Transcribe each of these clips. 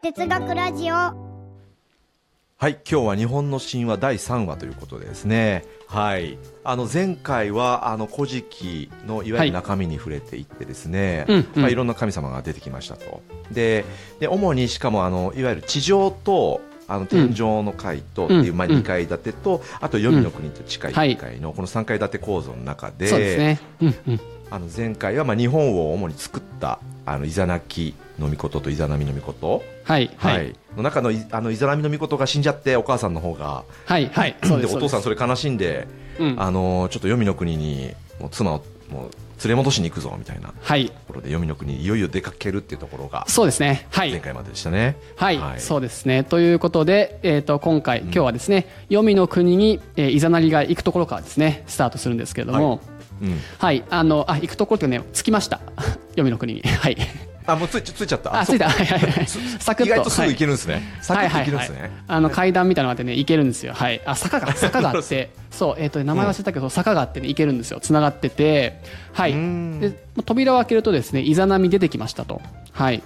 哲学ラジオ。はい今日は日本の神話第3話ということでですね。はい。あの前回はあの古事記のいわゆる中身に触れていってですね、うんうん。まあ、いろんな神様が出てきましたと。でで主にしかもあのいわゆる地上とあの天上の階とっていう、うんまあ、うん。2階建てと、あと黄泉の国と近いはい1階のこの3階建て構造の中で、そうですね。うんうん。あの前回はまあ日本を主に作ったあのイザナキの御事とイザナミの御事、はい。は。はいい、の中のいあのイザナミの御事が死んじゃってお母さんの方がはい。はい。で。お父さんそれ悲しんで、うん。あのちょっと黄泉の国にもう妻をもう連れ戻しに行くぞみたいなとはい。ころで黄泉の国にいよいよ出かけるっていうところがそうですね。はい前。回まででしたね。はい、はいそうですね。ということで、えっ、と、今回、今日はですね、黄泉の国に、えー、イザナリが行くところからですね、スタートするんですけれども、うん、はい、あの、あ、行くところってね、着きました。黄泉の国に。はい。あもうついついちゃった。あ、着いた。そはいはいはい。サクッと。意外とすぐはい。行けるんですね、サクッと行けるんですね、あの階段みたいなのがあってね行けるんですよ。はい。あ坂が 坂があってそうえっ、とね名前忘れたけど、坂があってね行けるんですよ。繋がってて。はい。うん。で扉を開けるとですねイザナミ出てきましたと。はい。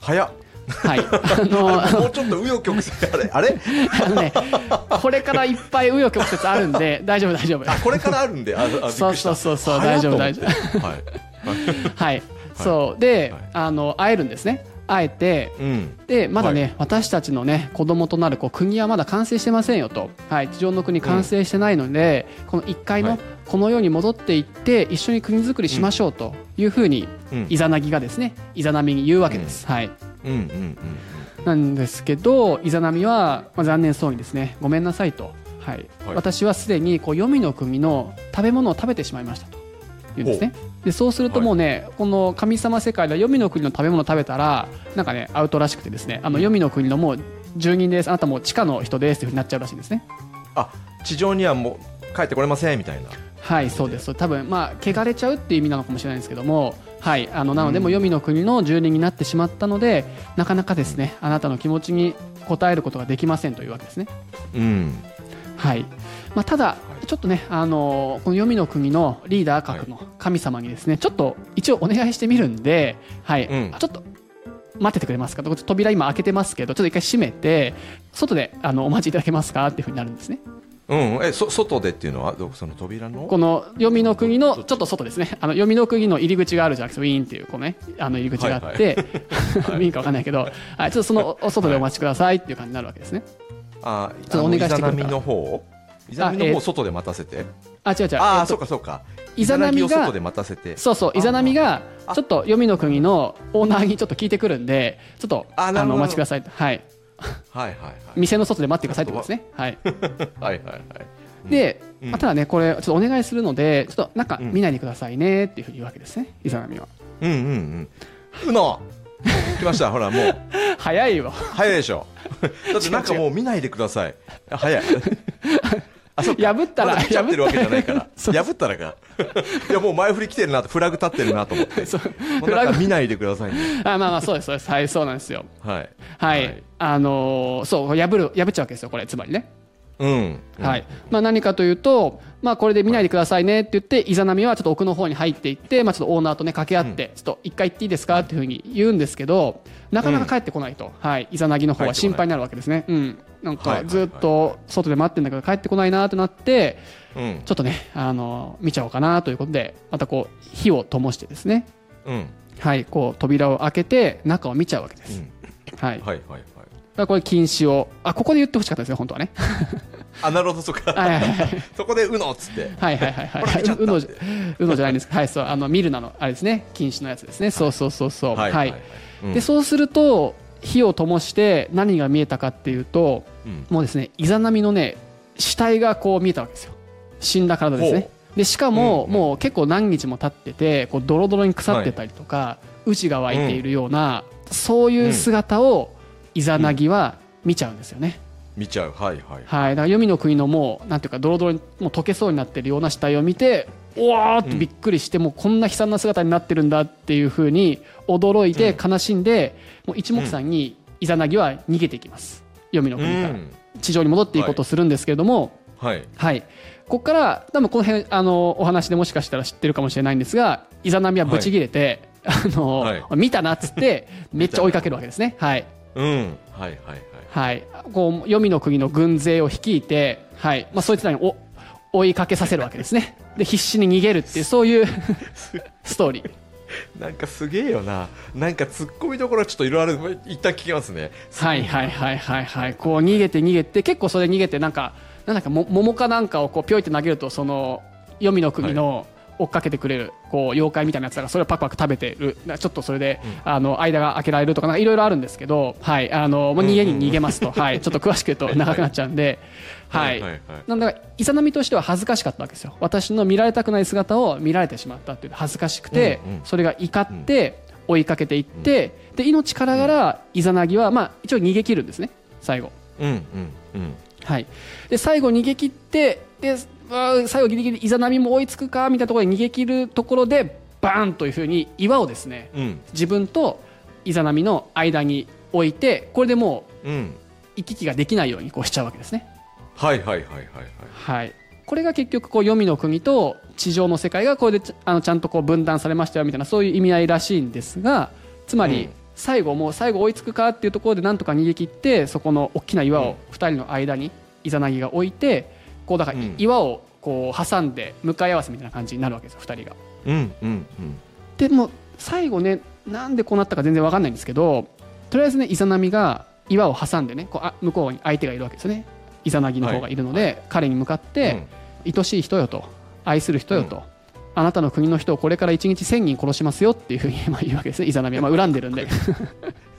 早っはい。あの もうちょっと紆余曲折あれ。あれ？あのねこれからいっぱい紆余曲折あるんで大丈夫大丈夫。あこれからあるんで？ああそうそうそうそう大丈夫大丈はい。はい。そう。で、はい。あの会えるんですね。会えてうん。でまだね、は私たちのね子供となるこう国はまだ完成してませんよと、はい、地上の国完成してないので、この1階のはい。この世に戻っていって一緒に国づくりしましょうというふうに、うん。イザナギがですねイザナミに言うわけです、はい、うん。うんうんなんですけどイザナミは、まあ、残念そうにですねごめんなさいと、はい。はい。私はすでにこう黄泉の国の食べ物を食べてしまいましたと。言うんですね。でそうするともうね、この神様世界では黄泉の国の食べ物を食べたらなんかねアウトらしくてですねあの黄泉の国のもう住人です。あなたもう地下の人ですというふうになっちゃうらしいんですね。あ地上にはもう帰ってこれませんみたいな。はいそうです。多分まあ汚れちゃうっていう意味なのかもしれないんですけどもはいあのなのでもう黄泉の国の住人になってしまったのでなかなかですねあなたの気持ちに応えることができませんというわけですね。うん。はい。まあ、ただ、ちょっとね、あのこの黄泉の国のリーダー格の神様にですね、ちょっと一応お願いしてみるんで、はい、うん。ちょっと待っててくれますか？と扉今開けてますけど、ちょっと一回閉めて、外であのお待ちいただけますか？っていうふうになるんですね。うん。えそ外でっていうのはどその扉の？この黄泉の国のちょっと外ですね、あの黄泉の国の入り口があるじゃなくて、ウィーンっていうこう、ね、あの入り口があって、ウィーンか分かんないけど、はい、ちょっとそのお外でお待ちくださいっていう感じになるわけですね。あちょっとお願いしてくれたイザナミの方？イザナミのあえー。方外で待たせて。あ、違う違う。ああ、えそうかそうか。イザナミが外で待たせて。そうそう、イザナミが、あちょっと黄泉の国のオーナーにちょっと聞いてくるんで、ちょっと、あの、お待ちください。と。はい。はいはい。店の外で待ってくださいってことですね。はい。はいはいはい。はいで、うん。まあただね、これ、ちょっとお願いするので、ちょっと中うん。見ないでくださいねっていうふうに言うわけですね、イザナミは。うんうんうん。うの。来ました。ほらもう。早いよ。早いでしょ。だってなんかもう見ないでください。あ早い破ったら、まだ見ちゃってるわけじゃないから。破ったらか。いやもう前振り来てるなとフラグ立ってるなと思って。そう。もうなんか見ないでくださいね。あまあまあ、そうです、そうです。はい、そうなんですよ。はい。はい。はい。あのーそう、破る、破っちゃうわけですよ、これ、つまりね。うん。はい。まあ、何かというと、まあ、これで見ないでくださいねって言って、イザナミはちょっと奥の方に入っていって、まあ、ちょっとオーナーとね掛け合って、ちょっと一回行っていいですかっていうふうに言うんですけど、なかなか帰ってこないと、はい、イザナギの方は心配になるわけですね。うんはいはいはい。かずっと外で待ってんだけど帰ってこないなってなって、うん。ちょっとね、あの見ちゃおうかなということで、またこう火を灯してですね、うん。はい、こう扉を開けて中を見ちゃうわけです。うん。はい、はいはいはい。らこれ禁止を、あここで言ってほしかったですよ本当はね。あなるほどそっか。はいはいはい。そこで「うの」っつって。はいはいはいはい。うのじうのじゃないんです。はいそうあの見るなのあれですね。禁止のやつですね。そうそうそうそう。はい、うん。でそうすると火を灯して何が見えたかっていうとうん。もうですねイザナミのね死体がこう見えたわけですよ。死んだ体ですね。ほでしかも、うんもう結構何日も経っててこうドロドロに腐ってたりとか、内が湧いているような、そういう姿をイザナギは見ちゃうんですよね、見ちゃう。はいはい。はい、だから黄泉の国のもうなんていうかドロドロにもう溶けそうになってるような死体を見ておわーってびっくりして、もうこんな悲惨な姿になってるんだっていうふうに驚いて悲しんで、もう一目散にイザナギは逃げていきます。黄泉のう国から、ん。地上に戻っていこうとするんですけれども、はい。はい、ここから多分この辺あのお話でもしかしたら知ってるかもしれないんですがイザナミはブチギレて、あのはい。見たなっつってめっちゃ追いかけるわけですね。はい。うん。はいはいはい。はい、こう黄泉の国の軍勢を率いて、はい。まあ、そいつらにお追いかけさせるわけですねで必死に逃げるっていうそういうストーリー。なんかすげえよな。なんか突っ込みどころはちょっといろいろある一旦聞きますね。はいはいはいはいはい。こう逃げて逃げて結構それ逃げてなんかなんだかも桃かなんかをこうピョイって投げるとその黄泉の国の追っかけてくれるこう妖怪みたいなやつがそれをパクパク食べてる。なちょっとそれで、あの間が開けられるとかいろいろあるんですけど、はいあのもう逃げに逃げますと、はい、ちょっと詳しく言うと長くなっちゃうんで、はい。はいはいなんだかイザナミとしては恥ずかしかったわけですよ。私の見られたくない姿を見られてしまったっていう恥ずかしくて、うんうん。それが怒って追いかけていって、で命からがらイザナギは、まあ、一応逃げ切るんですね最後。うんうんうん。はい、で最後逃げ切ってで最後ギリギリイザナミも追いつくかみたいなところで逃げ切るところでバーンというふうに岩をですねうん。自分とイザナミの間に置いてこれでもううん。行き来ができないようにこうしちゃうわけですね。はいはいはいはいはい。はい、これが結局こう黄泉の国と地上の世界がこれでちあのちゃんとこう分断されましたよみたいなそういう意味合いらしいんですがつまりうん。最後もう最後追いつくかっていうところでなんとか逃げ切ってそこの大きな岩うん。を2人の間にイザナギが置いてこうだからうん。岩をこう挟んで向かい合わせみたいな感じになるわけですよ2人が。うんうんうん。でも最後ねなんでこうなったか全然わかんないんですけどとりあえずねイザナミが岩を挟んでねこうあ向こうに相手がいるわけですよね。イザナギの方がいるので、彼に向かって、愛しい人よと愛する人よと、あなたの国の人をこれから1日1000人殺しますよっていうふうに まあ言うわけですねイザナミは、まあ、恨んでるんで。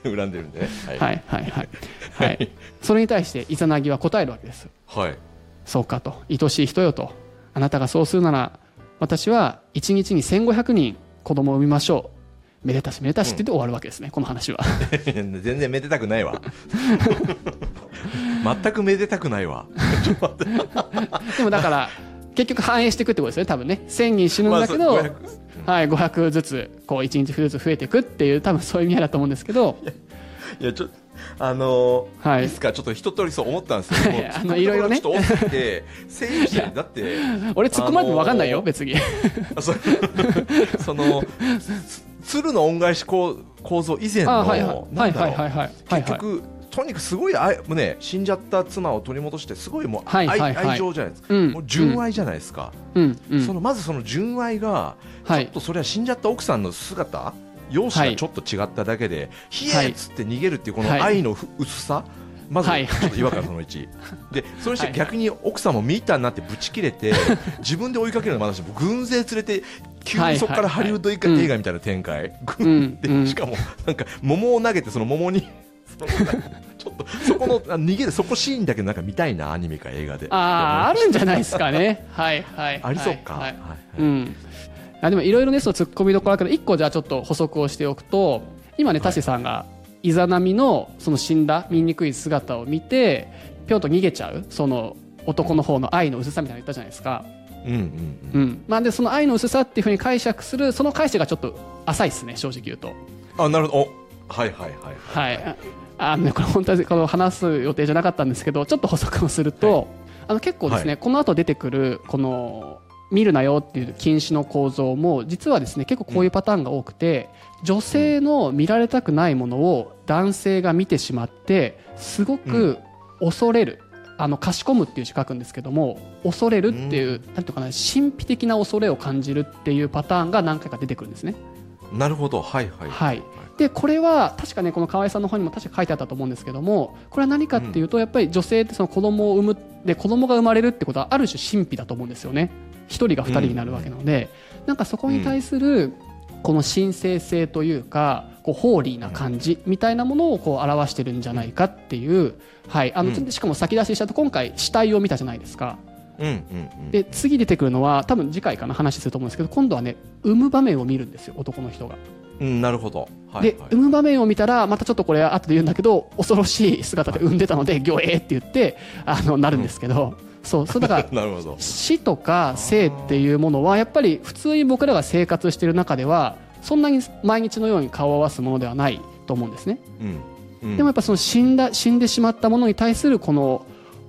う ん恨んでるんで。ねはいはいはい。はい、はい、それに対してイザナギは答えるわけですはいそうかと。愛しい人よと。あなたがそうするなら私は1日に1500人子供を産みましょう。めでたしめでたしって言って終わるわけですね、この話は。全然めでたくないわ。全くめでたくないわ。でもだから結局反映していくってことですよね多分ね。1000人死ぬんだけど、まあそう500はい、500ずつこう1日ずつ増えていくっていう多分そういう意味合いだと思うんですけど。いやちょあのーはい。い、いっすかちょっと一通りそう思ったんですけどはい。あのいろいろね。ちょっと多すぎて 整理してだって俺突っ込まれても分かんないよ、あのー別に。あそ そのつ鶴の恩返し構構造以前のあはいはい。はないんだろう。はいはいはいはい。結局とにかくすごい愛もうね死んじゃった妻を取り戻してすごいもう愛,、はいはいはい。愛情じゃないですか、うん。もう純愛じゃないですか、そのまずその純愛がはい。ちょっとそれは死んじゃった奥さんの姿容姿がちょっと違っただけで「ひえ!」っつって逃げるっていうこのはい。愛のふ薄さまずちょはいっと違和感その1でそれして逆に奥さんも見たなってブチ切れて 自分で追いかけるのもあるし軍勢連れて急にそこからハリウッド映画みたいな展開。しかもなんか桃を投げてその桃にちょっとそこのあ逃げるそこシーンだけなんか見たいなアニメか映画で。あああるんじゃないですかね。はいはいありそうか、はいはい。はいはい。うんあでもいろいろねその突っ込みどころだけど一個じゃあちょっと補足をしておくと今ねタシさんがイザナミのその死んだ醜い姿を見てぴょんと逃げちゃうその男の方の愛の薄さみたいなの言ったじゃないですか、うんうんううん。んまあ、でその愛の薄さっていうふうに解釈するその解釈がちょっと浅いですね正直言うと。あなるほど。おはいはいはいはい、ああのね、これ本当にこの話す予定じゃなかったんですけどちょっと補足をすると、あの結構ですね、はこの後出てくるこの見るなよっていう禁止の構造も実はですね結構こういうパターンが多くて、女性の見られたくないものを男性が見てしまってすごく恐れる、あのかしこむっていう字書くんですけども恐れるっていう、なんていうかな神秘的な恐れを感じるっていうパターンが何回か出てくるんですね。なるほど。はいはい。はい。でこれは確かねこの河合さんの方にも確か書いてあったと思うんですけどもこれは何かっていうと、やっぱり女性ってその子供を産むで子供が生まれるってことはある種神秘だと思うんですよね1人が2人になるわけなので、なんかそこに対するこの神聖性というかこうホーリーな感じみたいなものをこう表してるんじゃないかっていう、はいあのうん。しかも先出ししたと今回死体を見たじゃないですか。うんうんうん。で次出てくるのは多分次回かな話すると思うんですけど今度はね産む場面を見るんですよ男の人が。うんなるほど。はいではい。産む場面を見たらまたちょっとこれ後で言うんだけど恐ろしい姿で産んでたので「魚影」って言ってあのなるんですけど、そうそうだから 死とか生っていうものはやっぱり普通に僕らが生活している中ではそんなに毎日のように顔を合わすものではないと思うんですね。うん。うん。でもやっぱその死んだ死んでしまったものに対するこの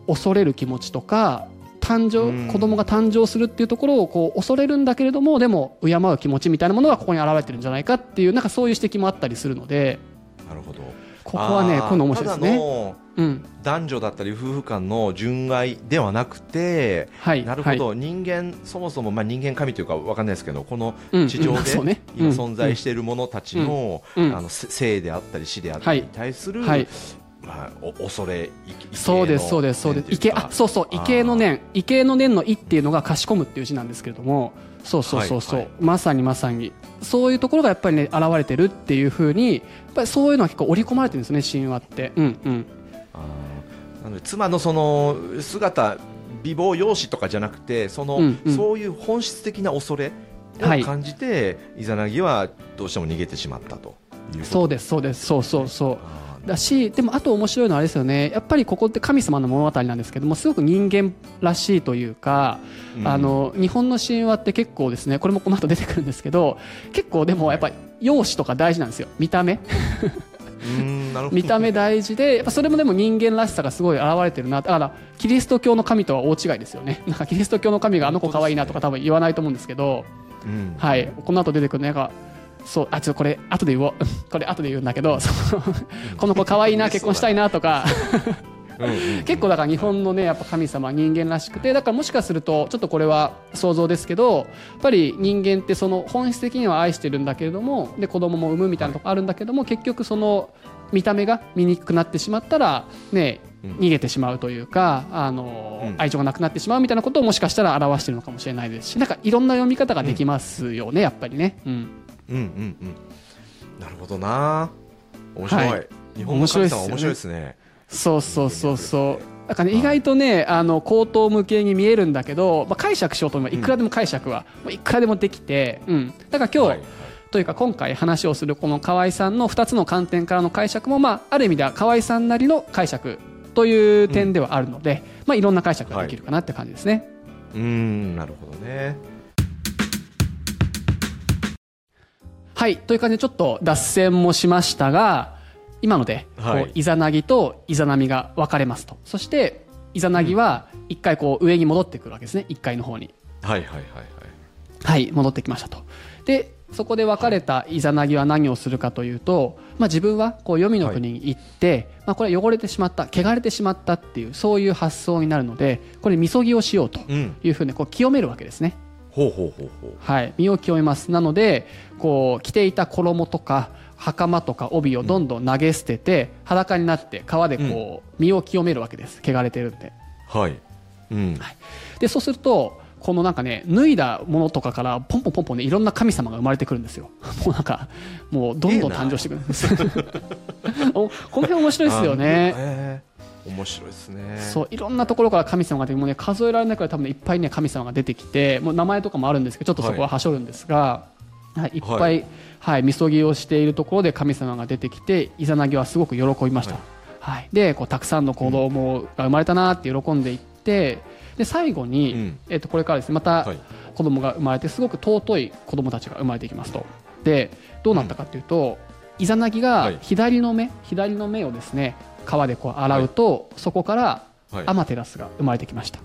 恐れる気持ちとか誕うん。生子供が誕生するっていうところをこう恐れるんだけれどもでも敬う気持ちみたいなものがここに現れてるんじゃないかっていうなんかそういう指摘もあったりするので。なるほど。ここはねこの面白いですねうん。男女だったり夫婦間の純愛ではなくて、はい。なるほど、人間そもそもまあ人間神というかわかんないですけどこのうん。地上でね。今存在している者たちの、うん。あのせ生であったり死であったりに対する、はい。まあ、お恐れいいそうですそうですそうです。池あそうそう。異形の念。異形の念の「異」っていうのが「かしこむ」っていう字なんですけれども。そうそうそうそう、はいはい。まさにまさに。そういうところがやっぱりね現れてるっていうふうにやっぱりそういうのは結構織り込まれてるんですね神話って。うんうんなので妻のその姿美貌容姿とかじゃなくてその、うんうん。そういう本質的な恐れはい。を感じて、イザナギはどうしても逃げてしまったというそうでですそうです。そうそうそう。だしでもあと面白いのはあれですよね。やっぱりここって神様の物語なんですけどもすごく人間らしいというか、うん。あの日本の神話って結構ですねこれもこの後出てくるんですけど結構でもやっぱり容姿とか大事なんですよ。見た目見た目大事でやっぱそれもでも人間らしさがすごい現れてるなだからキリスト教の神とは大違いですよね。なんかキリスト教の神があの子可愛いなとか多分言わないと思うんですけどうん。はい。この後出てくるのがそうあちょっとこれ後で言おう。これ後で言うんだけど この子可愛いな結婚したいなとか。結構だから日本のねやっぱ神様は人間らしくてだからもしかするとちょっとこれは想像ですけどやっぱり人間ってその本質的には愛してるんだけれどもで子供も産むみたいなとこあるんだけども結局その見た目が醜くなってしまったらねうん。逃げてしまうというかあの、うん。愛情がなくなってしまうみたいなことをもしかしたら表してるのかもしれないですしなんかいろんな読み方ができますよね、やっぱりね。うん。うんうんうん。なるほどな。面白い、はい。日本の神様面白いですね。そうそうそうそう。だからね、意外とね、あの口頭無形に見えるんだけど、まあ、解釈しようと思えばいくらでも解釈は、もういくらでもできて、うん、だから今日、はいというか今回話をするこの河合さんの2つの観点からの解釈も、まあ、ある意味では河合さんなりの解釈という点ではあるので、まあ、いろんな解釈ができるかなって感じですね。うーんなるほどね。はい、という感じでちょっと脱線もしましたが今のでこう、はい。イザナギとイザナミが分かれますと。そしてイザナギは一回こう上に戻ってくるわけですね。1階の方に。はいはいはいはい。はい戻ってきましたと。でそこで別れたイザナギは何をするかというと、まあ、自分はこう黄泉の国に行って、まあ、これは汚れてしまった汚れてしまったっていうそういう発想になるのでこれみそぎをしようとうん。いうふうにこう清めるわけですね。ほうほうほうほう。はい、身を清めます。なのでこう着ていた衣とか袴とか帯をどんどん投げ捨てて、裸になって川でこう、身を清めるわけです。汚れてるんで。はい。うん。でそうするとこのなんかね脱いだものとかからポンポンポンポンねいろんな神様が生まれてくるんですよ。もうなんかもうどんどん誕生してくるんです。おこの辺面白いですよね。あえー面白いですね。そういろんなところから神様がもう、ね、数えられないくらい多分、ね、いっぱい、ね、神様が出てきてもう名前とかもあるんですけどちょっとそこははしょるんですが、はい。いっぱい、はいはいみそぎをしているところで神様が出てきてイザナギはすごく喜びました、ははい。でこうたくさんの子供が生まれたなって喜んでいってで最後に、うん。えっとこれからですねまたはい。子供が生まれてすごく尊い子供たちが生まれていきますと。でどうなったかというと、イザナギがはい。左の目、左の目をですね川でこう洗うと、そこからはい。アマテラスが生まれてきました。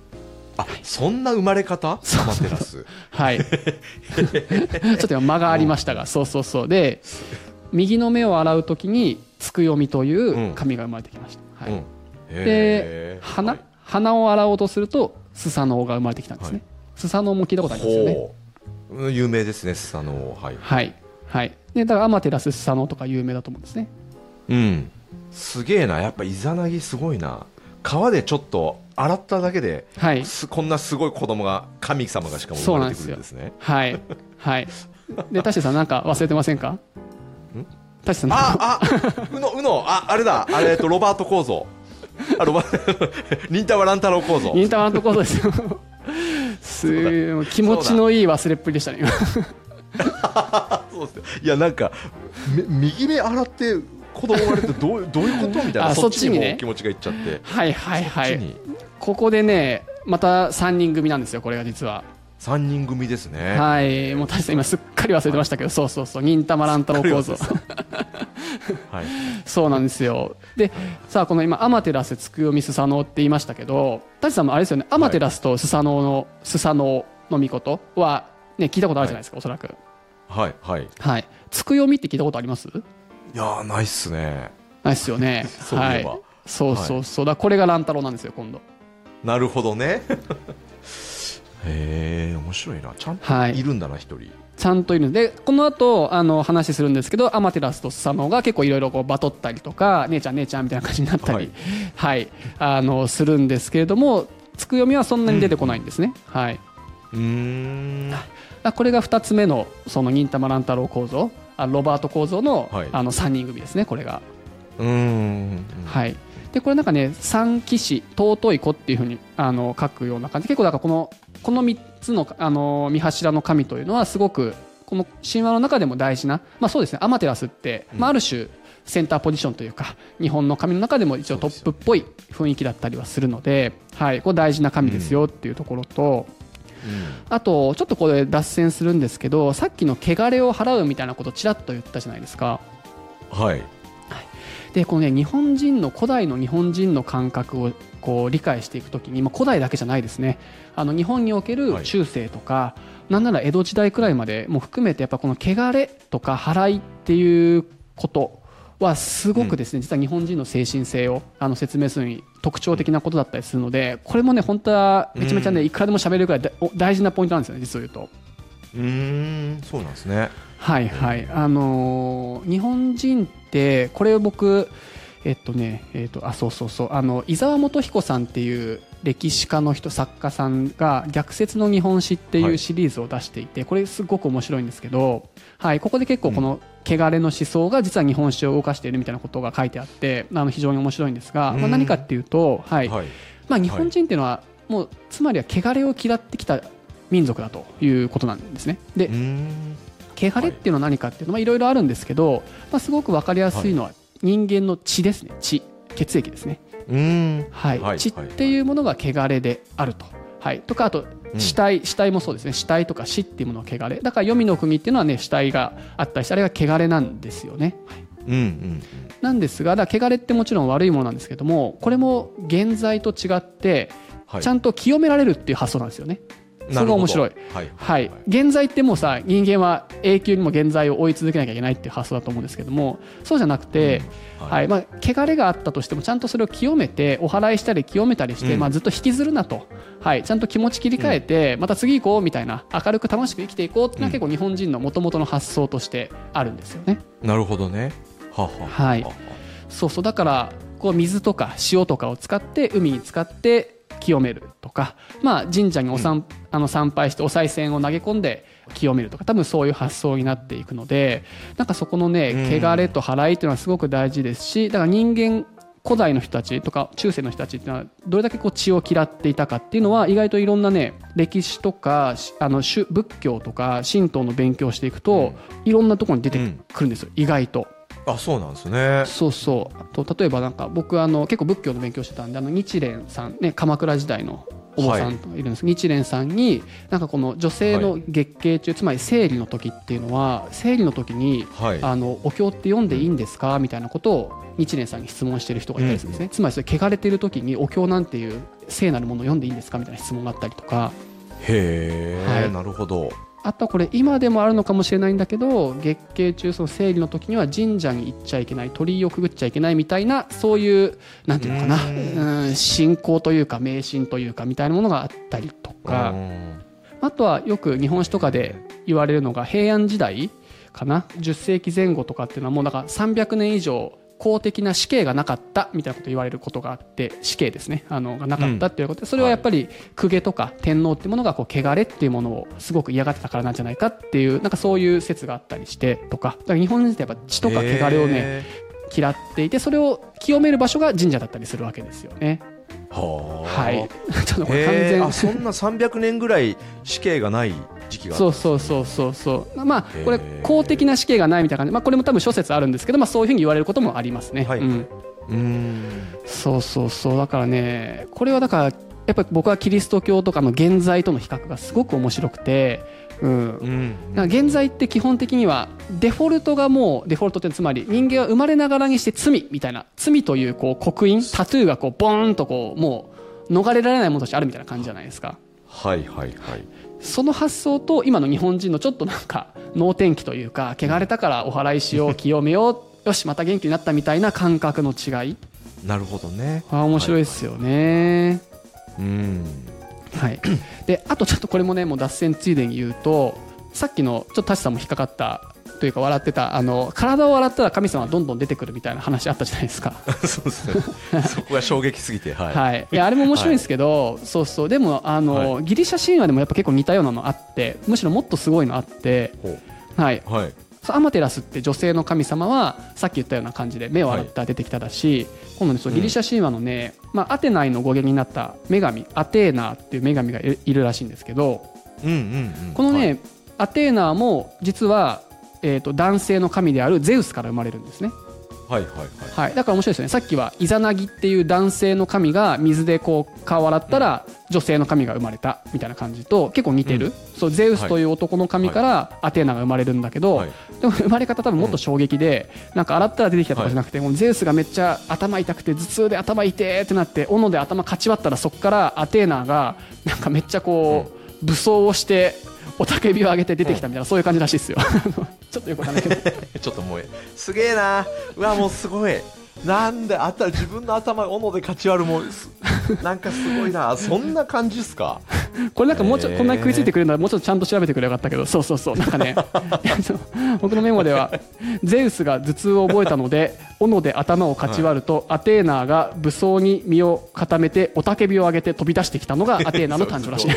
あそんな生まれ方？アマテラス。はい。ちょっと今間がありましたが、そうそうそう。で、右の目を洗うときに、つくよみという神が生まれてきました。はい。うん。へで、ー。鼻、はい。鼻を洗おうとすると、スサノオが生まれてきたんですね。はいスサノオも聞いたことありますよね。有名ですねスサノオはいはい。はい。で、だからアマテラス、スサノオとか有名だと思うんですね。うんすげえなやっぱイザナギすごいな川でちょっと洗っただけで、はい。すこんなすごい子供が神様がしかも生まれてくるんですねはい。はい。で、タシさんなんか忘れてませんか？タシさんああうのうのああれだあれとロバート構造あロバ 忍たま乱太郎構造忍たまのところですよ。す気持ちのいい忘れっぷりでしたね。今 そうですねいやなんかめ右目洗って子供生まれてどうどういうことみたいなあそっちにも気持ちがいっちゃってはいはいはい。ここでね、また3人組なんですよ、これが実は。3人組ですねはい。もうタシさん今すっかり忘れてましたけど、そうそうそう。忍たま乱太郎構造。はい。そうなんですよ。で、さあ、この今、アマテラス、ツクヨミ、スサノオって言いましたけど、タシさんもあれですよね、アマテラスとスサノオの、スサノオの御事は、ね、聞いたことあるじゃないですか、おそらく。はいはい。はい。ツクヨミって聞いたことあります？いやーないっすね。ないですよね。そういえば。はい、そうそうそう。だこれが乱太郎なんですよ今度。なるほどね。へえ面白いな。ちゃんとはい。いるんだな一人ちゃんといるんでこの後あの話するんですけどアマテラスとスサノオが結構いろいろこうバトったりとか姉ちゃん姉ちゃんみたいな感じになったり、ははい。いあのするんですけれどもつく読みはそんなに出てこないんですね、はい、うーん。これが2つ目のその忍たま乱太郎構造。あロバート構造の,、はい。あの3人組ですねこれが、うーん。はいでこれなんかね三騎士尊い子っていうふうにあの書くような感じ。結構だからこのこの3つのあの三柱の神というのはすごくこの神話の中でも大事な、まあ、そうですね。アマテラスって、まあ、ある種センターポジションというか日本の神の中でも一応トップっぽい雰囲気だったりはするので、はい、これ大事な神ですよっていうところと、あとちょっとこれ脱線するんですけどさっきの汚れを払うみたいなことちらっと言ったじゃないですか。はいでこのね日本人の古代の日本人の感覚をこう理解していくときに、まあ、古代だけじゃないですね。あの日本におけるはい。中世とか、なんなら江戸時代くらいまでも含めてやっぱこの汚れとか払いっていうことはすごくですね、実は日本人の精神性をあの説明するに特徴的なことだったりするのでこれもね本当はめちゃめちゃね、うんいくらでも喋れるくらい大事なポイントなんですよね実を言うと。うーんそうなんですね。はいはい、あのー日本人ってこれ僕えっとねえっとあそうそうそう。あの伊沢元彦さんっていう歴史家の人作家さんが「逆説の日本史」っていはい。うシリーズを出していて、これすごく面白いんですけど、はい、ここで結構この汚れの思想が実は日本史を動かしているみたいなことが書いてあってあの非常に面白いんですが、まあ、うん何かっていうと、はい。はい。まあ、日本人っていうのはもうつまりは汚れを嫌ってきた民族だということなんですね。でうーん。汚れっていうのは何かっていうのはいろいろあるんですけど、まあ、すごく分かりやすいのは人間の血ですね。血血液ですね、はい。はい。血っていうものが汚れであると、はい、とかあとうん。死体、死体もそうですね。死体とか死っていうものが汚れ。だから黄泉の国っていうのはね死体があったりしてあれが汚れなんですよね、はい。うんうんなんですがだ汚れってもちろん悪いものなんですけどもこれも現在と違ってはい。ちゃんと清められるっていう発想なんですよね、そこが面白い。はい。はい、現在ってもうさ人間は永久にも現在を追い続けなきゃいけないっていう発想だと思うんですけどもそうじゃなくて、うん。はい。まあ、汚れがあったとしてもちゃんとそれを清めてお祓いしたり清めたりして、うん。まあ、ずっと引きずるなと、はい、ちゃんと気持ち切り替えて、また次行こうみたいな明るく楽しく生きていこうっていうのはうん。結構日本人のもともとの発想としてあるんですよね。なるほどね。はははい。はそうそう。だからこう水とか塩とかを使って海に使って清めるとか、まあ、神社におさん、あの参拝してお賽銭を投げ込んで清めるとか多分そういう発想になっていくのでなんかそこのねうん。汚れと払いっていうのはすごく大事ですしだから人間古代の人たちとか中世の人たちっていうのはどれだけこう血を嫌っていたかっていうのは意外といろんなね歴史とかしあの宗仏教とか神道の勉強をしていくと、いろんなところに出てくるんですよ、意外と。あそうなんですね。そうそう。あと例えばなんか僕あの結構仏教の勉強してたんであの日蓮さんね鎌倉時代のお坊さんとかいるんですけど、日蓮さんになんかこの女性の月経中、つまり生理の時っていうのは生理の時にはい。あのお経って読んでいいんですか？みたいなことを日蓮さんに質問してる人がいたりするんですね、つまりそれ汚れてる時にお経なんていう聖なるものを読んでいいんですか？みたいな質問があったりとか。へえ、はい。なるほどあとはこれ今でもあるのかもしれないんだけど月経中その生理の時には神社に行っちゃいけない鳥居をくぐっちゃいけないみたいなそういうなんていうのかなううん。信仰というか迷信というかみたいなものがあったりとか。うん。あとはよく日本史とかで言われるのが平安時代かな。10世紀前後とかっていうのはもうだから300年以上公的な死刑がなかったみたいなこと言われることがあって死刑ですね。あのがなかったっていうことでそれはやっぱり公家とか天皇っていうものがこう汚れっていうものをすごく嫌がってたからなんじゃないかっていうなんかそういう説があったりしてとか。だから日本人ってやっぱ血とか汚れをねへ嫌っていてそれを清める場所が神社だったりするわけですよね。ーはい。ちょっとこれ完全あそんな300年ぐらい死刑がない時期がそうそうそうそうそう。まあこれ公的な死刑がないみたいな感じ、まあ、これも多分諸説あるんですけど、まあ、そういうふうに言われることもありますね、はい。うん、うーん。そうそうそう。だからねこれはだからやっぱり僕はキリスト教とかの現在との比較がすごく面白くて、うん、うん。現在って基本的にはデフォルトがもうデフォルトってつまり人間は生まれながらにして罪みたいな罪というこう刻印タトゥーがこうボーンとこうもう逃れられないものとしてあるみたいな感じじゃないですか。はいはいはい。その発想と今の日本人のちょっとなんか能天気というか汚れたからお祓いしよう清めようよしまた元気になったみたいな感覚の違い。なるほどね。あ面白いですよね、うん。はい、であとちょっとこれもねもう脱線ついでに言うとさっきのちょっとタシさんも引っかかったというか笑ってたあの体を洗ったら神様はどんどん出てくるみたいな話あったじゃないですか。そうですね。そこが衝撃すぎてはい、はい、いやあれも面白いんですけど、そうそう。でもあの、はギリシャ神話でもやっぱ結構似たようなのあってむしろもっとすごいのあって、ほはい、うはいアマテラスって女性の神様はさっき言ったような感じで目を洗ったら出てきただし、今度ねそうギリシャ神話のね、まあ、アテナイの語源になった女神アテーナーっていう女神がいるらしいんですけどうんうんうん。このね、はい。アテーナーも実は、えー、と男性の神であるゼウスから生まれるんですね、はいはいはい。はい、だから面白いですよね。さっきはイザナギっていう男性の神が水でこう顔を洗ったら女性の神が生まれたみたいな感じと結構似てる、うん。そうゼウスという男の神からアテーナが生まれるんだけど、はい。でも生まれ方多分もっと衝撃で、なんか洗ったら出てきたとかじゃなくて、もうゼウスがめっちゃ頭痛くて頭痛で頭痛えってなって斧で頭かち割ったらそこからアテーナがなんかめっちゃこう、武装をして雄たけびを上げて出てきたみたいな、そういう感じらしいですよ。ちょっとよくわかんないけど。ちょっともうすげえな。うわもうすごい。なんであったら自分の頭斧で勝ち割るもなんかすごいな。そんな感じっすか？これなんかもうちょこんなに食いついてくれるならもうちょっとちゃんと調べてくればよかったけど。そうそうそう。なんかね 僕のメモではゼウスが頭痛を覚えたので斧で頭をかち割ると、アテーナーが武装に身を固めて雄たけびを上げて飛び出してきたのがアテーナの 誕生らしい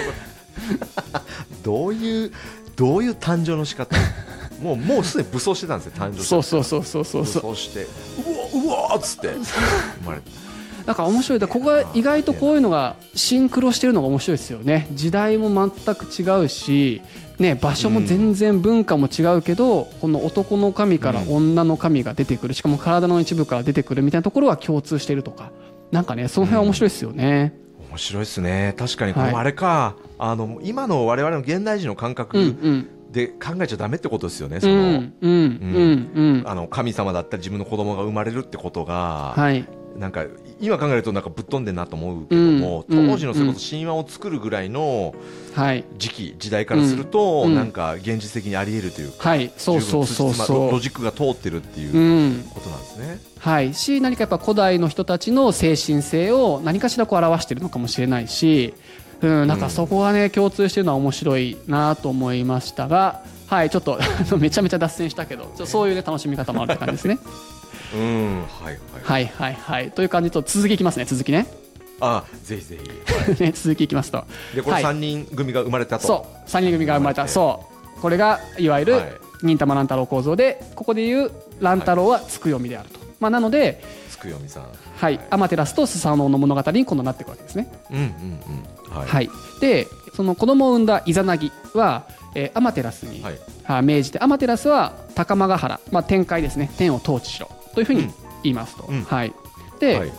どういうどういう誕生の仕方？もうもうすでに武装してたんですよ誕生そうそうそうそうそう武そう。装して。うわうわっつって。生まれただから面白い。だここが意外とこういうのがシンクロしてるのが面白いですよね。時代も全く違うし、ね、場所も全然文化も違うけど、この男の神から女の神が出てくる。しかも体の一部から出てくるみたいなところは共通しているとか。なんかねその辺は面白いですよね、面白いですね。確かにこはい。れもあれか、あの今の我々の現代人の感うん覚うん。で考えちゃダメってことですよね、うそのあの神様だったり自分の子供が生まれるってことが、はいなんか今考えるとなんかぶっ飛んでんなと思うけども、うん当時のそれこそ神話を作るぐらいのはい。時期時代からすると、うんなんか現実的にあり得るというか、はい。そうそうそうロジックが通ってるっていううん。ことなんですね。はい、し何かやっぱ古代の人たちの精神性を何かしらこう表しているのかもしれないし、うん、なんかそこがね共通しているのは面白いなと思いましたが、はい、ちょっとめちゃめちゃ脱線したけどそういう、ね、楽しみ方もあるって感じですね。うん、はいはい。はい。はいはいという感じと続きいきますね。続きね。あ、ぜひぜひ。は いね続きいきますと。でこれはい。三人組が生まれたと。そう。3人組が生まれた。そう。これがいわゆるはい。忍たま乱太郎構造でここでいう乱太郎はつくよみであると、まあ、なので、つくよみさん。はい、アマテラスとスサノオの物語に今度なっていくわけですね。うんうんうん。はい。はい、でその子供を産んだイザナギは、えーアマテラスに、はい。は命じてアマテラスは高間ヶ原、まあ、天界ですね。天を統治しろというふうにうん。言いますと、うん。はい、で、はいはい。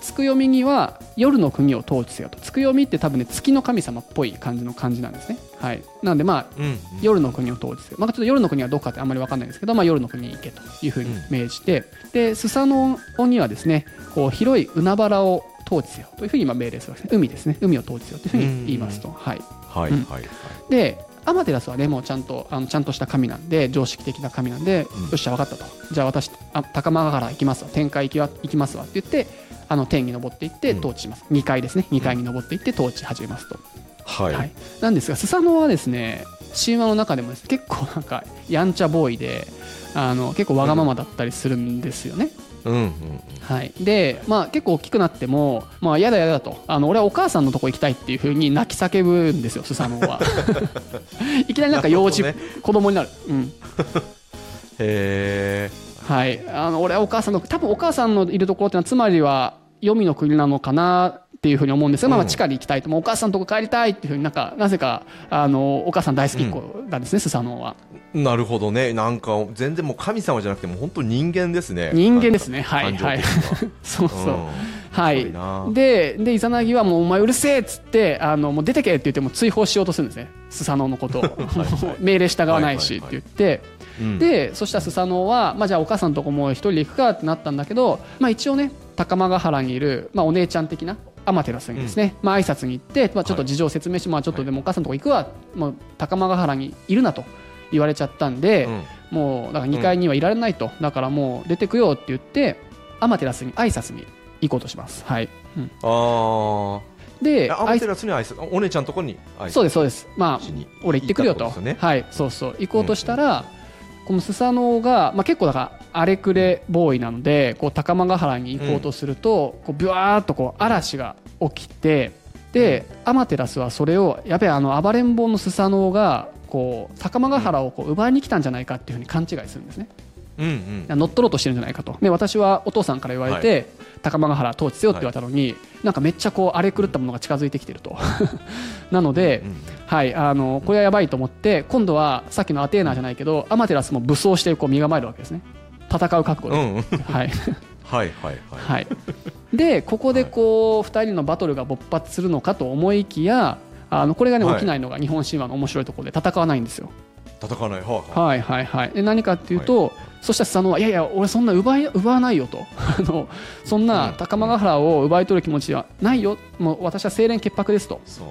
つくよみには夜の国を統治せよと。つくよみって多分ね月の神様っぽい感じの感じなんですね、はい、なのでまあうんうん。夜の国を統治せよ、まあ、ちょっと夜の国はどこかってあんまり分かんないですけど、まあ、夜の国に行けというふうに命じて、でスサノオにはですねこう広い海原を統治せよというふうに今命令するわけですね。海ですね。海を統治せよというふうに言いますと、はい、うんはいはい。はい。でアマテラスはねもうちゃんとあのちゃんとした神なんで常識的な神なんで、うん。よっしゃ分かったと。じゃあ私あ高間ヶ原行きますわ。天界行きは行きますわって言ってあの天に登っていってうん。統治します、2階ですね。2階に登っていって統治始めますと、はい。はい、なんですがスサノオはですね神話の中でもです。ね結構なんかやんちゃボーイであの結構わがままだったりするんですよね、うんうんうん。はい、で、まあ、結構大きくなっても、まあ、やだやだと。あの俺はお母さんのとこ行きたいっていうふうに泣き叫ぶんですよスサノオは。いきなりなんか幼児、なるほ子供になる、うん。へえ。はい、あの俺はお母さんの多分お母さんのいるところってのはつまりは黄泉の国なのかなっていうふうに思うんですが、まあ地下に行きたいと。もうお母さんのとこ帰りたいっていうふうになんかなぜかあのお母さん大好きっ子なんですね、スサノオはなるほどね。なんか全然もう神様じゃなくてもう本当人間ですね。人間ですね。はいはい。そうそう、うん。はい。ででイザナギはもうお前うるせえっつってあのもう出てけって言ってもう追放しようとするんですね。スサノオのことを。命令従わないしって言って、うん。でそしたらスサノオは、まあ、じゃあお母さんのとこも一人で行くかってなったんだけど、まあ、一応ね高間ヶ原にいる、まあ、お姉ちゃん的なアマテラスにですね、まあ挨拶に行って、まあ、ちょっと事情を説明して、まあ、ちょっとでもお母さんのとこ行くわ、もう高間ヶ原にいるなと言われちゃったんで、うん。もうだから2階にはいられないと、だからもう出てくよって言ってアマテラスに挨拶に行こうとします。はい、うん、あであアマテラスに挨拶お姉ちゃんのとこに挨拶そうですそうです。まあ俺行ってくるよと。ねはい。そうそう。行こうとしたら、このスサノオが、まあ、結構だから荒れくれボーイなのでこう高間ヶ原に行こうとすると、こうビワーっとこう嵐が起きてでアマテラスはそれをやべえあの暴れん坊のスサノオがこう高間ヶ原をこう奪いに来たんじゃないかっていうふうに勘違いするんですね。うんうん。乗っ取ろうとしてるんじゃないかと。で私はお父さんから言われて、高間ヶ原統治せよって言われたのに、なんかめっちゃこう荒れ狂ったものが近づいてきてると。なので、うんはい、あのこれはやばいと思って今度はさっきのアテーナじゃないけどアマテラスも武装してこう身構えるわけですね。戦う覚悟で、うんうん。はい。はいはいはい。はい、でここでこう2人のバトルが勃発するのかと思いきやあのこれがねはい。起きないのが日本神話の面白いところで戦わないんですよ。戦わない。はあははいはいはい。で何かっていうと、そしたらスサノオはいやいや俺そんな奪い奪わないよと。あのそんうなん。高間ヶ原を奪い取る気持ちはないよ。もう私は清廉潔白ですと。そう。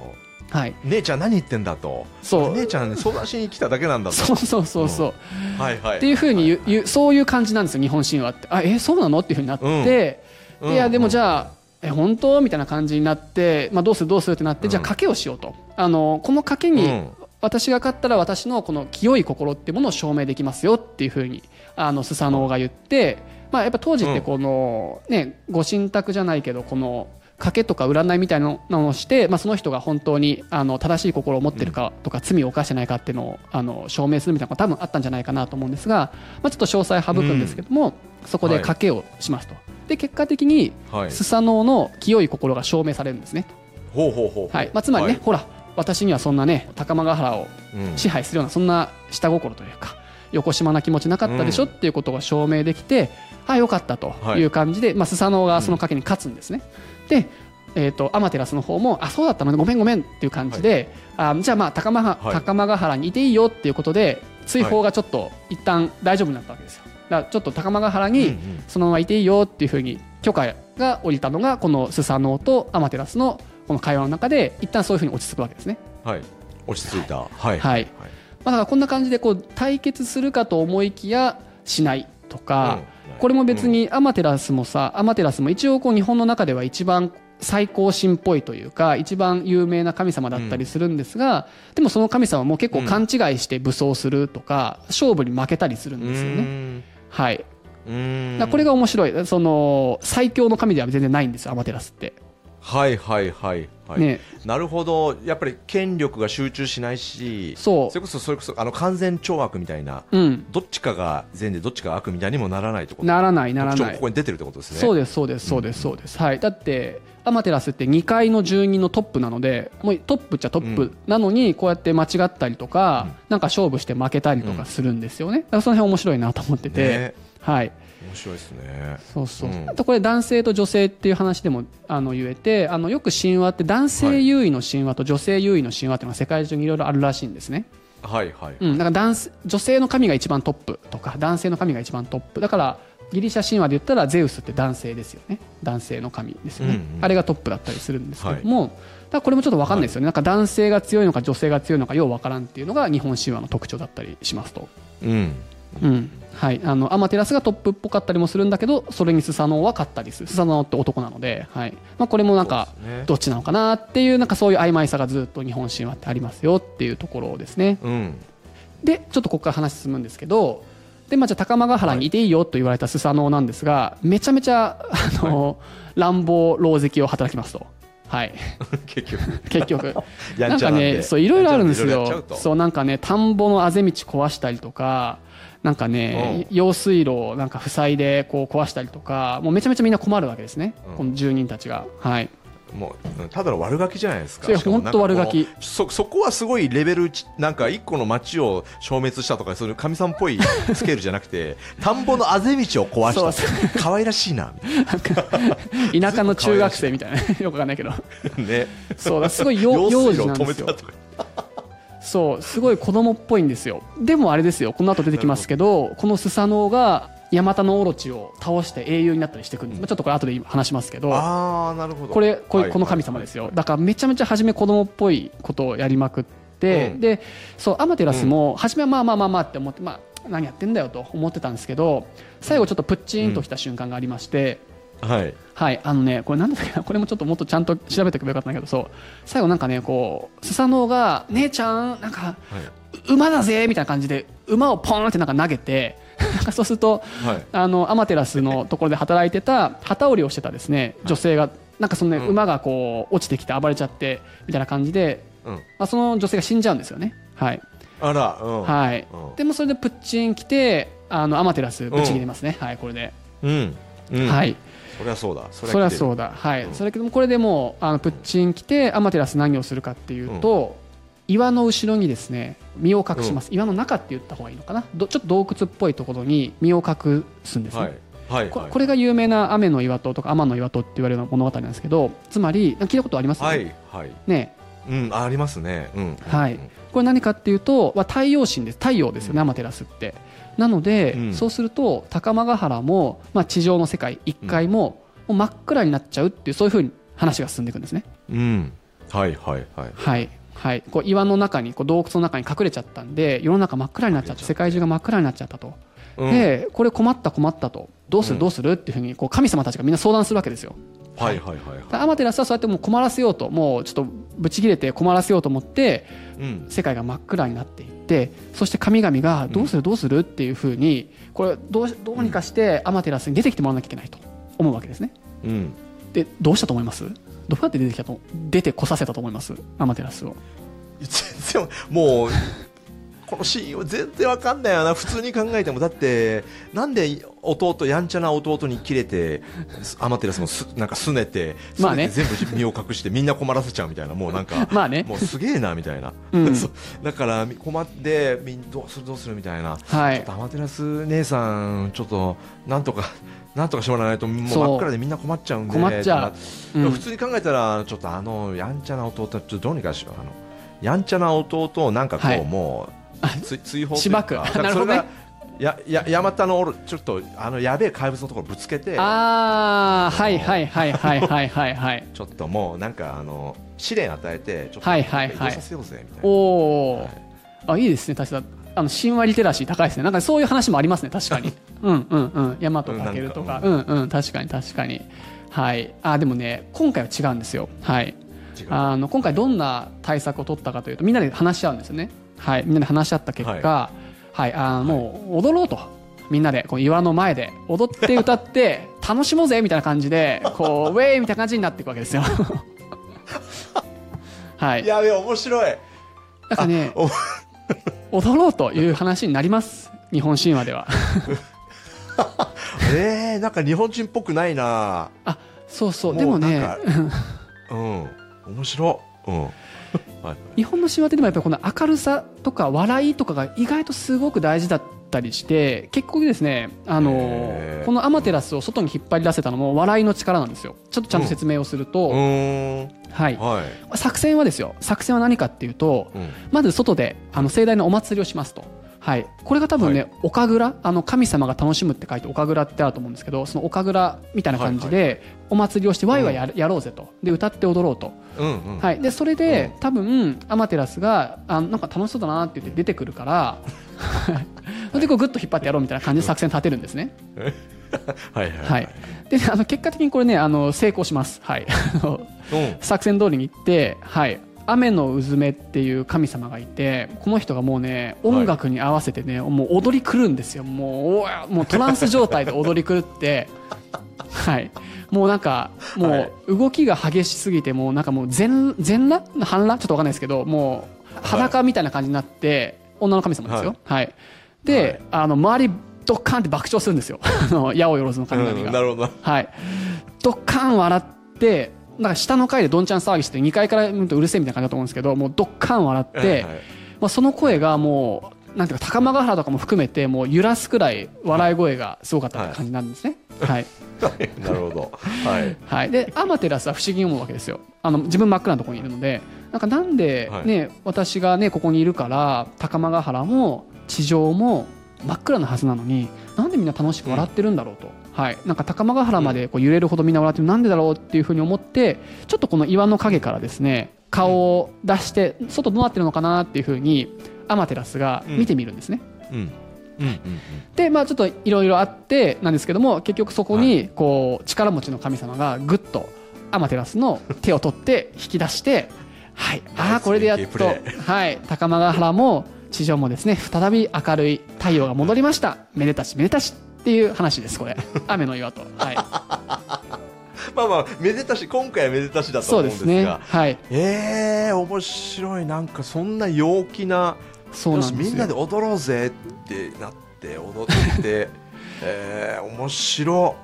はい。姉ちゃん何言ってんだと。そう。姉ちゃん相談しに来ただけなんだと。そうそうそうそう、はいはい。っていうふうに言う言うそういう感じなんですよ日本神話って。あえそうなの？っていうふうになって、うん。でいやでもじあゃあえ本当？みたいな感じになって、まあ、どうする？どうする？ってなって、うん。じゃあ賭けをしようと。あのこの賭けに私が勝ったら私のこの清い心っていうものを証明できますよっていうふうにあのスサノオが言って、まあ、やっぱ当時ってこの、ね、ご神託じゃないけどこの賭けとか占いみたいなのをして、まあ、その人が本当にあの正しい心を持ってるかとか、罪を犯してないかっていうのをあの証明するみたいなのが多分あったんじゃないかなと思うんですが、まあ、ちょっと詳細省くんですけども、そこで賭けをしますと。で結果的にはい。スサノオの清い心が証明されるんですね、ほうほうほうはい。まあ、つまりね、はい。ほら私にはそんなね高間ヶ原をうん。支配するようなそんな下心というか横島な気持ちなかったでしょ、うん。っていうことが証明できてあよかったとい。う感じで、まあ、スサノオがその賭けに勝つんですね、で、えー、とアマテラスの方もあそうだったの？ねごめんごめんっていう感じで、あじゃあまあ高間,、はい。高間ヶ原にいていいよっていうことで追放がちょっと一旦大丈夫になったわけですよだちょっと高間ヶ原にうんうん。そのままいていいよっていうふうに許可が下りたのがこのスサノオとアマテラスのこの会話の中で一旦そういうふうに落ち着くわけですね。はい。落ち着いた。はい。はい。まあ、だからこんな感じでこう対決するかと思いきやしないとか、うん。これも別にアマテラスもさアマテラスも一応こう日本の中では一番最高神っぽいというか一番有名な神様だったりするんですが、でもその神様も結構勘違いして武装するとか、勝負に負けたりするんうですよね。ん。はい、これが面白い。その最強の神では全然ないんですよアマテラスって。はいはいはいはい、ね、なるほど。やっぱり権力が集中しないしそう。それこそそれこそあの完全懲悪みたいなうん、どっちかが善でどっちかが悪みたいにもならないってことならないならない。ここに出てるってことですね。そうですそうですそうですそうです、はい。だってアマテラスって2階の住人のトップなのでもうトップっちゃトップなのにこうやって間違ったりとか、なんか勝負して負けたりとかするんですよね、だからその辺面白いなと思ってて、ね。はい面白いですね。そうそう、うん。あとこれ男性と女性っていう話でもあの言えてあのよく神話って男性優位の神話と女性優位の神話っていうのが世界中にいろいろあるらしいんですね、はいはい、うん、だから男性女性の神が一番トップとか男性の神が一番トップ。だからギリシャ神話で言ったらゼウスって男性ですよね。男性の神ですよね、うんうん。あれがトップだったりするんですけども、だからこれもちょっと分かんないですよね、なんか男性が強いのか女性が強いのかよう分からんっていうのが日本神話の特徴だったりしますと。うんうん。はい、あのアマテラスがトップっぽかったりもするんだけどそれにスサノオは勝ったりする。スサノオって男なので、はい。まあ、これもなんかどっちなのかなっていうなんかそういう曖昧さがずっと日本神話ってありますよっていうところですね。うん。でちょっとここから話進むんですけどで、まあ、じゃあ高間ヶ原にいていいよと言われたスサノオなんですがめちゃめちゃあの、乱暴狼藉を働きますと。はい、結局。結局。やなんんかねそういろいろあるんですよ。そうなんかね田んぼのあぜ道壊したりとかなんかね用水路をなんか塞いでこう壊したりとかもうめちゃめちゃみんな困るわけですね、うん。この住人たちが。はい。もううんただの悪ガキじゃないですか。本当悪ガキ。そそこはすごいレベルちなんか一個の町を消滅したとかそういう神さんっぽい スケールじゃなくて田んぼのあぜ道を壊そうした可愛らしいな。み田舎の中学生みたいな。よくわかんないけど。ね。そうだすごい幼用幼水路を児なんですよ。止めたとかそうすごい子供っぽいんですよ。でもあれですよこの後出てきますけどこのスサノオがヤマタノオロチを倒して英雄になったりしてくるんです、まあちょっとこれ後で話しますけどああなるほど。これこれはいこの神様ですよ、だからめちゃめちゃ初め子供っぽいことをやりまくって、うん。でそうアマテラスも初めはまあまあまあまあって思って、まあ、何やってんだよと思ってたんですけど最後ちょっとプッチンときた瞬間がありまして、はいはい、あのね、これなんだっけな、これもちょっともっとちゃんと調べておけばよかったんだけど、そう、最後なんかね、こう、スサノオが、姉ちゃん、なんか、はい馬だぜみたいな感じで、馬をポーンってなんか投げて、そうすると、はいあの、アマテラスのところで働いてた、旗織りをしてたですね、女性が、なんかそのね、うん馬がこう、落ちてきて暴れちゃって、みたいな感じで、うんまあ、その女性が死んじゃうんですよね。はい。あらうんはい。うんでもそれでプッチン来て、あの、アマテラスぶち切れますね。はい、これで。うんうんはい。そりゃそうだ。そそりゃうそうだ、はい、うん。それけどもこれでもうあのプッチン来てアマテラス何をするかっていうと、岩の後ろにですね身を隠します、岩の中って言った方がいいのかな？どちょっと洞窟っぽいところに身を隠すんですね、はい。はいここれが有名な雨の岩戸とか天の岩戸って言われる物語なんですけどつまり聞いたことあります？はいはい。ね。うんありますね。うん。はい。これ何かっていうと、まあ、太陽神です。太陽ですよね、アマテラスってなので、うん。そうすると高間ヶ原も、まあ、地上の世界一回も,、もう真っ暗になっちゃうっていうそういうふうに話が進んでいくんですね。うん。はいはいはい。はいはい、こう岩の中にこう洞窟の中に隠れちゃったんで世の中真っ暗になっちゃって世界中が真っ暗になっちゃったと、うん。でこれ困った困ったと。どうすうんるどうするっていうふうにこう神様たちがみんな相談するわけですよ。はいはいはいでアマテラスはそうやってもう困らせようともうちょっとブチ切れて困らせようと思ってうん。世界が真っ暗になっていってそして神々がどうするどうするっていうふうにこれどうどうにかしてアマテラスに出てきてもらわなきゃいけないと思うわけですね。うん。でどうしたと思います？どうやって出てきたと出てこさせたと思います？アマテラスを。全然もうこのシーンは全然わかんないよな。普通に考えても。だってなんで弟やんちゃな弟に切れてアマテラスもすなんかすねてまあね。て全部身を隠してみんな困らせちゃうみたいな。もうなんかまあね。もうすげえなみたいな、うん。だからみ困ってみんどうするどうするみたいな、はい。ちょっとアマテラス姉さんちょっとなんとかなんとかしてもらわないともう真っ暗でみんな困っちゃうんで。困っちゃう。うん。普通に考えたらちょっとあのやんちゃな弟ちょっとどうにかしよう。あのやんちゃな弟をなんかこう、はい。もう追追放しばく。なるほどね。それがややヤマタのちょっとあのやべえ怪物のところぶつけてああはいはいはいはいはいはいはい。ちょっともうなんかあの試練与えてちょっとはいはいはい。させようぜみたいな、おお、はい。あいいですね確か。あの神話リテラシー高いですね。なんかそういう話もありますね確かに。うんうんうん。大和健とか。ううんうん。確かに確かに。はい。あでもね今回は違うんですよ。はい。あの今回どんな対策を取ったかというとみんなで話し合うんですよねはいみんなで話し合った結果はい、あもう踊ろうと。みんなでこう岩の前で踊って歌って 楽しもうぜみたいな感じでこう ウェイみたいな感じになっていくわけですよ。はい。やべえ面白い。なんかねお踊ろうという話になります。日本神話では。えー、なんか日本人っぽくないな。あそうそう。でもねうん。面白うんはい日本の神話ってでもやっぱりこの明るさとか笑いとかが意外とすごく大事だったりして結構ですねあのこのアマテラスを外に引っ張り出せたのも笑いの力なんですよ。ちょっとちゃんと説明をすると、うーん。はい、はい、作戦はですよ。作戦は何かっていうとうん、まず外であの盛大なお祭りをしますと。はい、これが多分ね、は岡倉あの神様が楽しむって書いて岡倉ってあると思うんですけどその岡倉みたいな感じでお祭りをしてワイワイや,、やろうぜと。で歌って踊ろうと、うんうん。はい、でそれで、多分アマテラスがあなんか楽しそうだなって言って出てくるからそれ でこうグッと引っ張ってやろうみたいな感じで作戦立てるんですね。はいはいはい、であの結果的にこれねあの成功します。はい。作戦通りに行って、はい、雨のうずめっていう神様がいてこの人がもうね音楽に合わせてね、もう踊り狂うんですよ。もうもうトランス状態で踊り狂って、はい、もうなんかもはう動きが激しすぎてもうなんかもう全全裸？半裸？ちょっとわかんないですけどもう裸みたいな感じになって、女の神様ですよ。はい。で、はい。あの周りドッカンって爆笑するんですよ。あの矢をよろずの神々が。うんなるほど。はい、ドッカン笑ってなんか下の階でどんちゃん騒ぎして2階から見るとうるせえみたいな感じだと思うんですけどもうドッカン笑って、はいはい。まあ、その声がもうなんていうか高間ヶ原とかも含めてもう揺らすくらい笑い声がすごかったって感じなんですね。はい。なるほど。はい。はい、でアマテラスは不思議に思うわけですよ。あの自分真っ暗なところにいるのでなんかなんで、はい。ね私が、ね、ここにいるから高間ヶ原も地上も真っ暗なはずなのになんでみんな楽しく笑ってるんだろうと、はい、なんか高間ヶ原までこう揺れるほどみんな笑ってるなんでだろうっていうふうに思ってちょっとこの岩の影からですね顔を出して外どうなってるのかなっていうふうにアマテラスが見てみるんですね。うん。うんうんでまあちょっといろいろあってなんですけども結局そこにこう力持ちの神様がぐっとアマテラスの手を取って 引き出してはい。ああこれでやっとはい。高間ヶ原も地上もですね再び明るい太陽が戻りました。めでたしめでたしっていう話ですこれ。雨の岩と。はい。まあまあめでたし今回はめでたしだと思うんですすがでね。はい。ええ面白い。なんかそんな陽気なそうなんですみんなで踊ろうぜってなって踊って えー、面白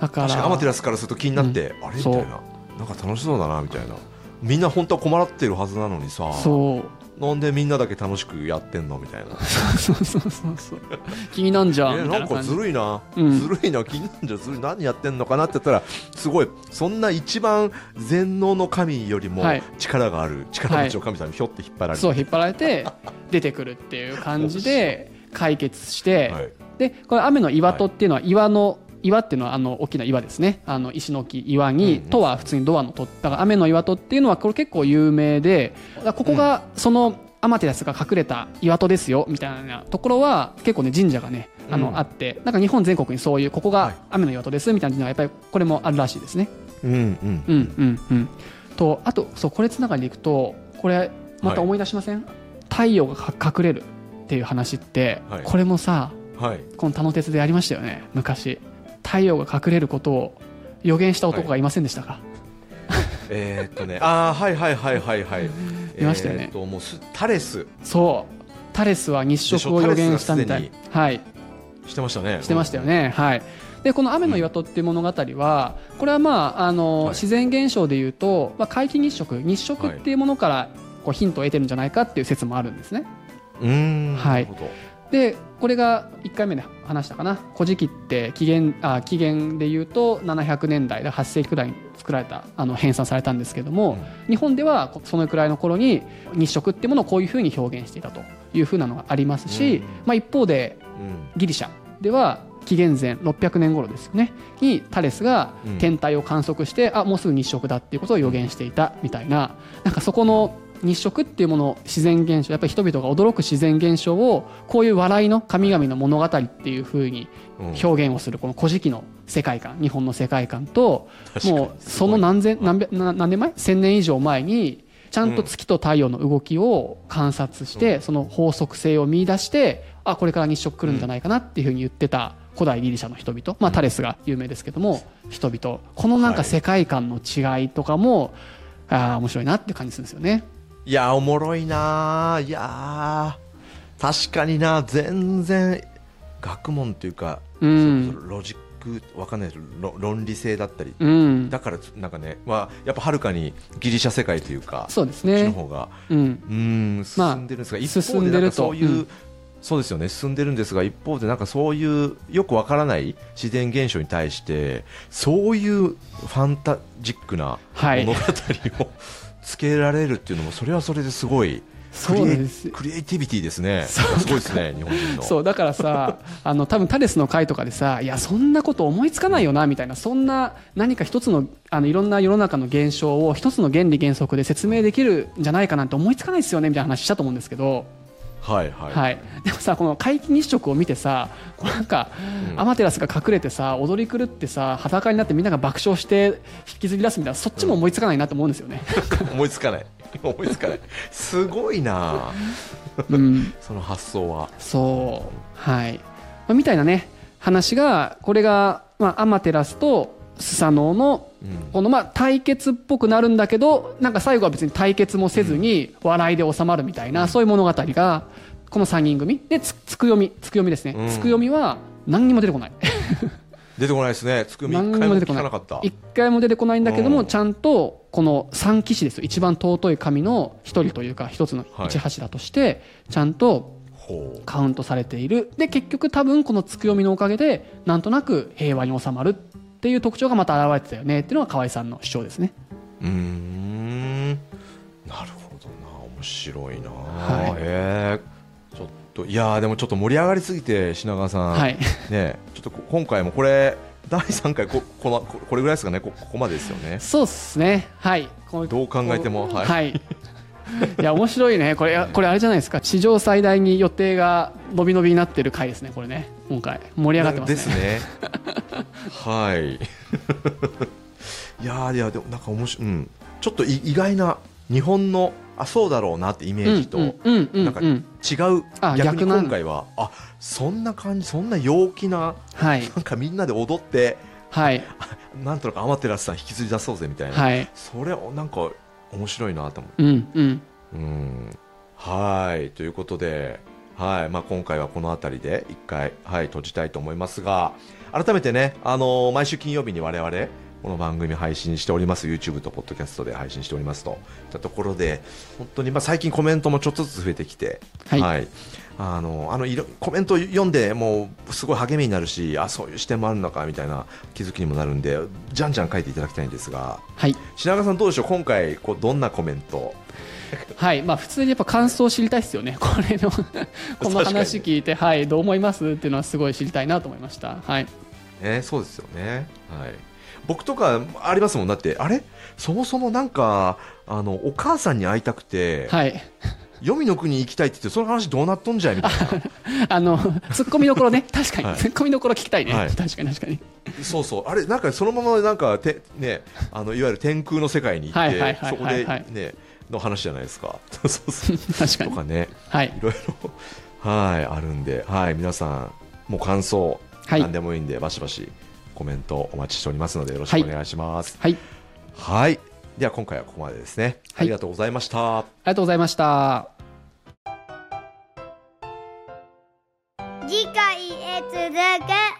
だか確かにアマテらラスからすると気になって、あれ？みたそいう。ななんか楽しそうだなみたいな。みんな本当は困ってるはずなのにさ。そうなんでみんなだけ楽しくやってんのみたいな。そうそうそうそう君なんじゃん えみたいなん感じ。なかずるいな、うん。ずるいな気になるんじゃずるい。何やってんのかなって言ったらすごいそんな一番全能の神よりもはい。力がある、力持ちの神様にひょって引っ張られて、そう引っ張られて出てくるっていう感じで解決して、はい。でこれ雨の岩戸っていうのは岩の岩っていうのはあの大きな岩ですね。あの石の木岩に、うんうん。戸は普通にドアの戸だから雨の岩戸っていうのはこれ結構有名でここがそのアマテラスが隠れた岩戸ですよみたいなところは結構ね神社がねあの、うん。あってなんか日本全国にそういうここはい。が雨の岩戸ですみたいなのがやっぱりこれもあるらしいですね。うんうん。うんうんうん、とあとそうこれつながりでいくとこれまた思い出しません、太陽がか隠れるっていう話って、はい。これもさはい。この「田の鉄」でやりましたよね昔太陽が隠れることを予言した男がいませんでしたか、えーっとね。ああはいはいはいはいはい。いましたよね。えーっともうすタレス。そう。タレスは日食を予言したみたい。はい。してましたね。してましたよね、はい。でこの「雨の岩戸」っていう物語はこれはまああの、はい。自然現象でいうと、まあ、皆既日食日食っていうものからこうヒントを得てるんじゃないかっていう説もあるんですね。はい。なるほど。でこれが1回目で話したかな「古事記」って紀元あ紀元でいうと700年代で8世紀くらいに作られたあの編纂されたんですけども、日本ではこそのくらいの頃に日食っていうものをこういうふうに表現していたというふうなのがありますし、うん。まあ、一方でうん。ギリシャでは紀元前600年頃ですよねにタレスがうん。天体を観測して、あもうすぐ日食だっていうことを予言していたみたいななんかそこの日食っていうもの自然現象やっぱり人々が驚く自然現象をこういう笑いの神々の物語っていうふうにうん。表現をするこの「古事記」の世界観日本の世界観ともうその何千何百な何年前？千年以上前にちゃんと月と太陽の動きを観察して、その法則性を見出してあこれから日食来るんじゃないかなっていうふうに言ってた古代ギリシャの人々、まあ、タレスが有名ですけども人々。このなんか世界観の違いとかも、ああ面白いなって感じするんですよね。いやおもろいな。ーいやー。確かにな。全然学問というか、うん。ロジックわかんないで論理性だったり、うん、だからなんかね、まあ、やっぱはるかにギリシャ世界というかそうですこっちのね。方が。うん。うんまあ進んでるんですが、一進んでると。方でなんかそういう、うん。そうですよね。進んでるんですが一方でなんかそういうよくわからない自然現象に対してそういうファンタジックなはい。物語をつけられるっていうのもそれはそれですごいクそうリエですクリエイティビティですね。すそう。ごいですね日本人の。そうだからさあの多分タレスの回とかでさいやそんなこと思いつかないよなみたいなそんな何か一つのあのいろんな世の中の現象を一つの原理原則で説明できるんじゃないかなんて思いつかないですよねみたいな話したと思うんですけど、はいはい、はい、でもさこの皆既日食を見てさこうなんか、うん。アマテラスが隠れてさ踊り狂ってさ裸になってみんなが爆笑して引きずり出すみたいなそっちも思いつかないなと思うんですよね。思いつかない。思いつかない。すごいな。うん。その発想は。そう。はい、まあみたいなね話がこれが、まあ、アマテラスとスサノオのうんこのまあ対決っぽくなるんだけどなんか最後は別に対決もせずに笑いで収まるみたいな、そういう物語がこの3人組でつつく読みつく読みですね、うん。つく読みは何にも出てこない。出てこないですね。つくみ何一回も聞にも出てこない。かなかった。一回も出てこないんだけども、うんちゃんとこの三騎士ですよ。一番尊い神の一人というか一つのはい。一柱としてちゃんとカウントされている。で結局多分このつく読みのおかげでなんとなく平和に収まるっていう特徴がまた現れてたよねっていうのが河合さんの主張ですね。うーん。なるほどな面白いな、はい。へえちょっといやーでもちょっと盛り上がりすぎて品川さん、はい。ねちょっとこ今回もこれ第3回ここのここれぐらいですかね。こここまでですよね。そうですね。はい。どう考えてもはい。はいいや面白いね。これこれあれじゃないですか。史上最大に予定が伸び伸びになってる回ですねこれね。今回。盛り上がってますね。ですね。はい。いやーいやでもなんか面白い、うん、ちょっとい意外な日本のあそうだろうなってイメージと、なんかうん違う。あ逆に今回はあそんな感じそんな陽気なはい。なんかみんなで踊ってはい。なんとなくアマテラスさん引きずり出そうぜみたいな、はい。それなんか面白いなと思うんうん。ううん。はい。ということで、はい。まあ、今回はこの辺りで一回、はい、閉じたいと思いますが改めてね、あのー毎週金曜日に我々この番組配信しております。YouTube と Podcast で配信しておりますと。いったところで本当にまあ最近コメントもちょっとずつ増えてきて、はい。あのあのいろコメント読んでもうすごい励みになるしあそういう視点もあるのかみたいな気づきにもなるんでじゃんじゃん書いていただきたいんですが。はい。品川さんどうでしょう？今回こうどんなコメント？はい。まあ普通にやっぱ感想を知りたいですよね。これのこの話聞いてはいどう思います？っていうのはすごい知りたいなと思いました。はい。ね、そうですよね、はい、僕とかありますもん。だってあれ？そもそもなんかあのお母さんに会いたくて、はい。黄泉の国行きたいって言ってその話どうなっとんじゃいみたい あのツッコミどころね。確かに、はいツッコミどころ聞きたいね、はい。確かに確かに。なそうそう。あれなんかそのままなんかて、ね、あのいわゆる天空の世界に行って、そこで、ね、の話じゃないですか。そ うそうそう。確かに。とかね。はい。いろいろ。はいあるんで、はい、皆さんもう感想、はい。何でもいいんでバシバシコメントお待ちしておりますのでよろしくお願いします。はい。はい。では今回はここまでですね。はい、ありがとうございました。ありがとうございました。次回へ続く。